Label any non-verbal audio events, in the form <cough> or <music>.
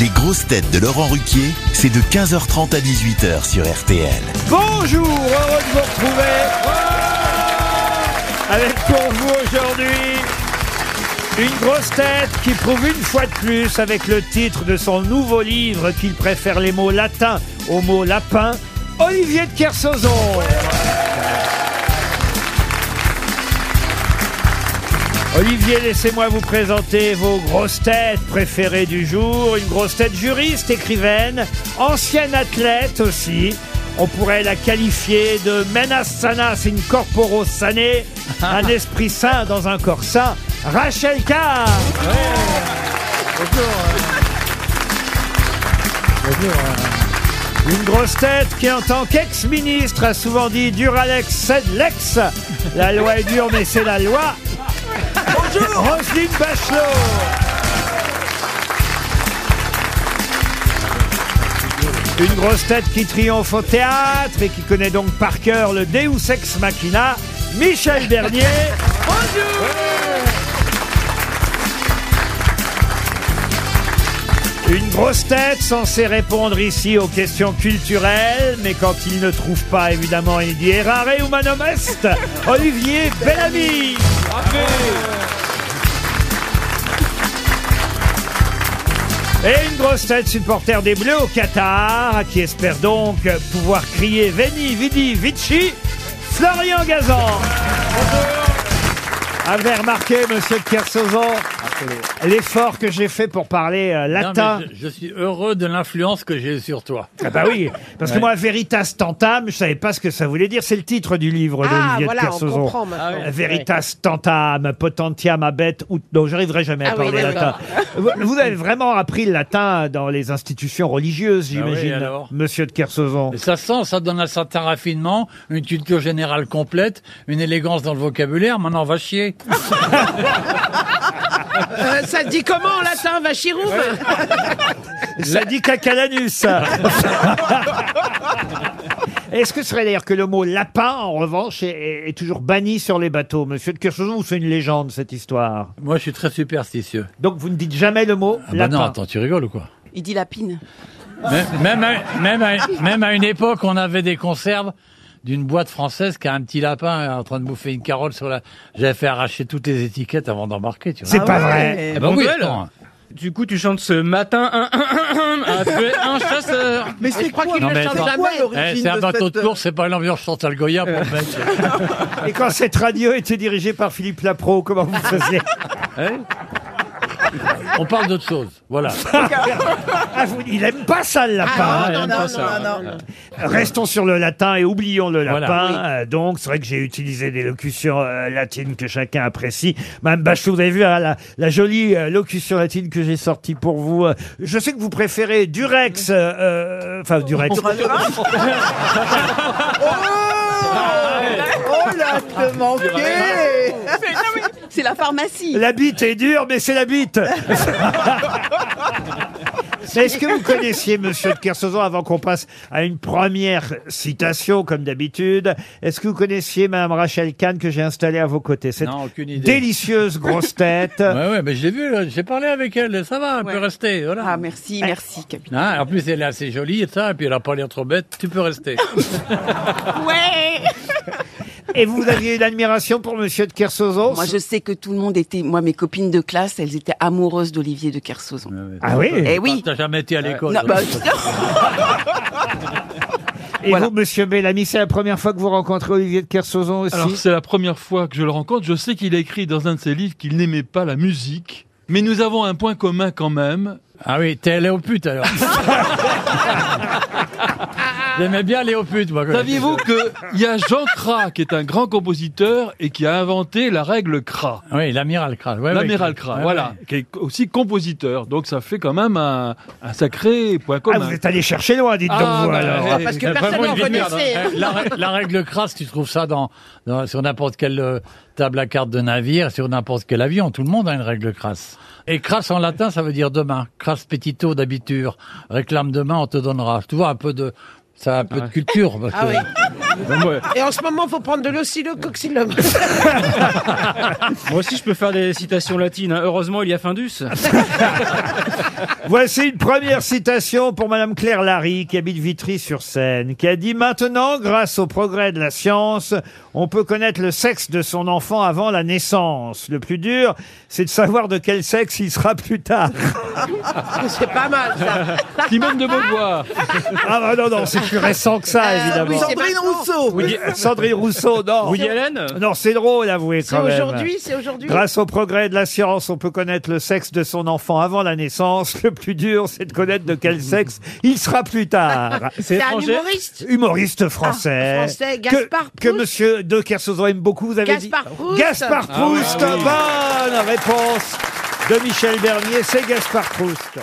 Les grosses têtes de Laurent Ruquier, c'est de 15h30 à 18h sur RTL. Bonjour, heureux de vous retrouver. Avec pour vous aujourd'hui une grosse tête qui prouve une fois de plus avec le titre de son nouveau livre qu'il préfère les mots latins aux mots lapin, Olivier de Kersauzon. Olivier, laissez-moi vous présenter vos grosses têtes préférées du jour. Une grosse tête juriste, écrivaine, ancienne athlète aussi. On pourrait la qualifier de menas sanas in corporo sane, un <laughs> esprit sain dans un corps sain. Rachel Carr. Une grosse tête qui, en tant qu'ex-ministre, a souvent dit Duralex, c'est l'ex. La loi est dure, mais c'est la loi. Bonjour. Roselyne Bachelot. Une grosse tête qui triomphe au théâtre et qui connaît donc par cœur le Deus Ex Machina, Michel Bernier. Bonjour Une grosse tête censée répondre ici aux questions culturelles, mais quand il ne trouve pas, évidemment, il dit errare humanum est, <laughs> Olivier Bellamy. Et une grosse tête supporter des Bleus au Qatar, qui espère donc pouvoir crier Veni, Vidi, Vici, Florian Gazan. Avez remarqué, monsieur Kersozon, l'effort que j'ai fait pour parler euh, Non, latin mais je, je suis heureux de l'influence que j'ai sur toi. Ah bah oui, parce que Ouais. moi, Veritas Tantam, je savais pas ce que ça voulait dire. C'est le titre du livre Ah, d'Olivier de voilà, on Kersauzon. maintenant. Euh, Veritas Tantam, Potentiam abet ut. Non, j'arriverai jamais à Ah oui, parler oui, latin. Vous, vous avez vraiment appris le latin dans les institutions religieuses, Ah oui, j'imagine, alors monsieur de Kersauzon. Ça sent, ça donne un certain raffinement, une culture générale complète, une élégance dans le vocabulaire. Maintenant, va chier. <laughs> Euh, ça se dit comment en latin, vachirum <laughs> Ça dit cacalanus. <laughs> Est-ce que ce serait d'ailleurs que le mot lapin, en revanche, est, est- est toujours banni sur les bateaux? Monsieur de Kersauzon, ou c'est une légende, cette histoire Moi, je suis très superstitieux. Donc vous ne dites jamais le mot Ah bah lapin? non, attends, tu rigoles ou quoi? Il dit lapine. même, même, à, même, à, même à une époque, on avait des conserves d'une boîte française qui a un petit lapin en train de bouffer une carotte sur la... J'avais fait arracher toutes les étiquettes avant d'embarquer, tu vois. C'est pas vrai. Ah bah oui, Noël. attends. Du coup, tu chantes ce matin un, un, un, un, un chasseur. <laughs> Mais c'est crois qu'il ne chante jamais. Eh, c'est un bateau de course, c'est pas l'ambiance Chantal Goya pour le mec. <laughs> Et quand cette radio était dirigée par Philippe Lapro, comment vous faisiez? <laughs> Hein? On parle d'autre chose, voilà. Ah, vous- Il aime pas ça, le lapin. Ah, hein. non, non, non, ça. non, non. Restons sur le latin et oublions le lapin. Voilà. Euh, donc, c'est vrai que j'ai utilisé des locutions euh, latines que chacun apprécie. Madame Bachelot, vous avez vu hein, la, la jolie euh, locution latine que j'ai sortie pour vous. Euh, Je sais que vous préférez Durex, euh, euh, enfin Durex. <laughs> Oh là, te manquer C'est la pharmacie. La bite est dure, mais c'est la bite. <laughs> Mais Est-ce que vous connaissiez Monsieur de Kersauzon avant qu'on passe à une première citation comme d'habitude? Est-ce que vous connaissiez Madame Rachel Kahn que j'ai installée à vos côtés? Cette Non, aucune idée. délicieuse grosse tête. <laughs> Ouais, ouais, mais je l'ai vu, là, j'ai parlé avec elle, ça va, elle peut rester, voilà. Ah, merci, merci, capitaine. Hein, en plus, elle est assez jolie et ça, et puis elle a pas l'air trop bête, tu peux rester. <laughs> Ouais Et vous aviez une admiration pour Monsieur de Kersauzon Moi, je sais que tout le monde était. Moi, mes copines de classe, elles étaient amoureuses d'Olivier de Kersauzon. Ah oui Eh oui. T'as jamais été à l'école. Non, toi. bah, <laughs> Et Voilà. vous, Monsieur Bellamy, c'est la première fois que vous rencontrez Olivier de Kersauzon aussi Alors, c'est la première fois que je le rencontre. Je sais qu'il a écrit dans un de ses livres qu'il n'aimait pas la musique. Mais nous avons un point commun quand même. Ah oui, t'es allé au pute alors. <laughs> J'aimais bien aller au pute, moi. Saviez-vous qu'il y a Jean Cras, qui est un grand compositeur et qui a inventé la règle Cras Oui, l'amiral. Ouais, ouais, L'amiral. Cras, Ouais, voilà, ouais. qui est aussi compositeur. Donc ça fait quand même un, un sacré point Ah, commun. vous êtes allé chercher loin, dites donc Ah, vous bah, alors. eh, Parce que C'est personne n'en connaissait. hein. La, rè- la règle crasse, tu trouves ça dans, dans- sur n'importe quelle euh, table à carte de navire, sur n'importe quel avion. Tout le monde a une règle crasse. Et crasse en latin, ça veut dire demain. Crasse petito d'habiture. Réclame demain, on te donnera. Tu vois, un peu de, ça a un peu de culture. parce Ah que- oui. <laughs> Et en ce moment, faut prendre de l'oscillococcinum. <laughs> Moi aussi, je peux faire des citations latines. hein. Heureusement, il y a Findus. <laughs> Voici une première citation pour Madame Claire Larry, qui habite Vitry-sur-Seine, qui a dit Maintenant, grâce au progrès de la science, on peut connaître le sexe de son enfant avant la naissance. Le plus dur, c'est de savoir de quel sexe il sera plus tard. C'est pas mal, ça. Simone de Beauvoir. Ah bah non, non, c'est plus récent que ça, Euh, évidemment. Sandrine maintenant. Rousseau. Woody, <laughs> Sandrine Rousseau, non. Woody Allen Non, c'est drôle, avouez C'est quand même. aujourd'hui, c'est aujourd'hui. Grâce au progrès de la science, on peut connaître le sexe de son enfant avant la naissance. Le plus dur, c'est de connaître de quel <laughs> sexe il sera plus tard. <laughs> C'est un étranger humoriste. Humoriste français. Ah, français, que, Gaspard que Proust. monsieur De Kersauzon aime beaucoup, vous avez Gaspard dit Proust. Gaspard Ah Proust, ah oui. bonne réponse de Michel Bernier, c'est Gaspard Proust.